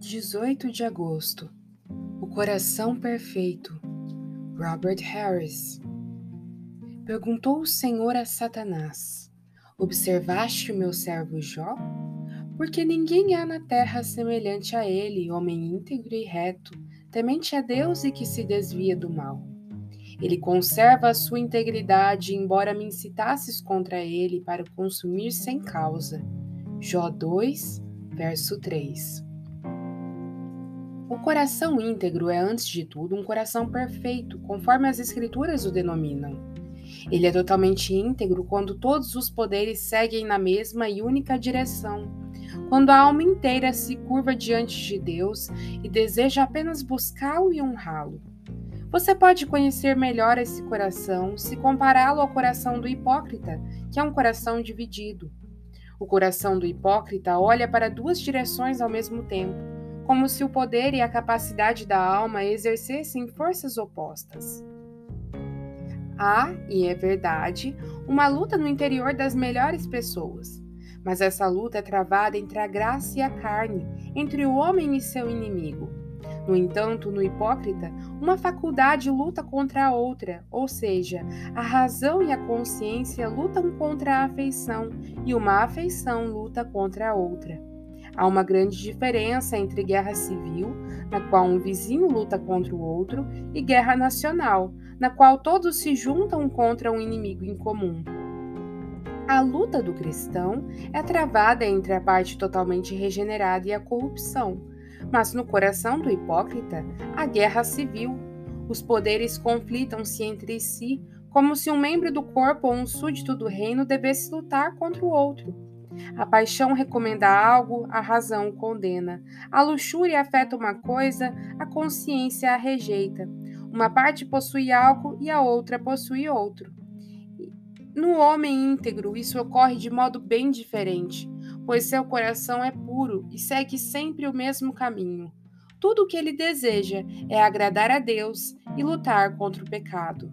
18 de agosto. O coração perfeito. Robert Harris. Perguntou o Senhor a Satanás: Observaste o meu servo Jó? Porque ninguém há na terra semelhante a ele, homem íntegro e reto, temente a Deus e que se desvia do mal. Ele conserva a sua integridade, embora me incitasses contra ele para o consumir sem causa. Jó 2, verso 3. O coração íntegro é, antes de tudo, um coração perfeito, conforme as Escrituras o denominam. Ele é totalmente íntegro quando todos os poderes seguem na mesma e única direção, quando a alma inteira se curva diante de Deus e deseja apenas buscá-lo e honrá-lo. Você pode conhecer melhor esse coração se compará-lo ao coração do hipócrita, que é um coração dividido. O coração do hipócrita olha para duas direções ao mesmo tempo como se o poder e a capacidade da alma exercessem forças opostas. Há, e é verdade, uma luta no interior das melhores pessoas, mas essa luta é travada entre a graça e a carne, entre o homem e seu inimigo. No entanto, no hipócrita, uma faculdade luta contra a outra, ou seja, a razão e a consciência lutam contra a afeição e uma afeição luta contra a outra. Há uma grande diferença entre guerra civil, na qual um vizinho luta contra o outro, e guerra nacional, na qual todos se juntam contra um inimigo em comum. A luta do cristão é travada entre a parte totalmente regenerada e a corrupção, mas no coração do hipócrita, a guerra civil. Os poderes conflitam-se entre si, como se um membro do corpo ou um súdito do reino devesse lutar contra o outro. A paixão recomenda algo, a razão condena. A luxúria afeta uma coisa, a consciência a rejeita. Uma parte possui algo e a outra possui outro. No homem íntegro, isso ocorre de modo bem diferente, pois seu coração é puro e segue sempre o mesmo caminho. Tudo o que ele deseja é agradar a Deus e lutar contra o pecado.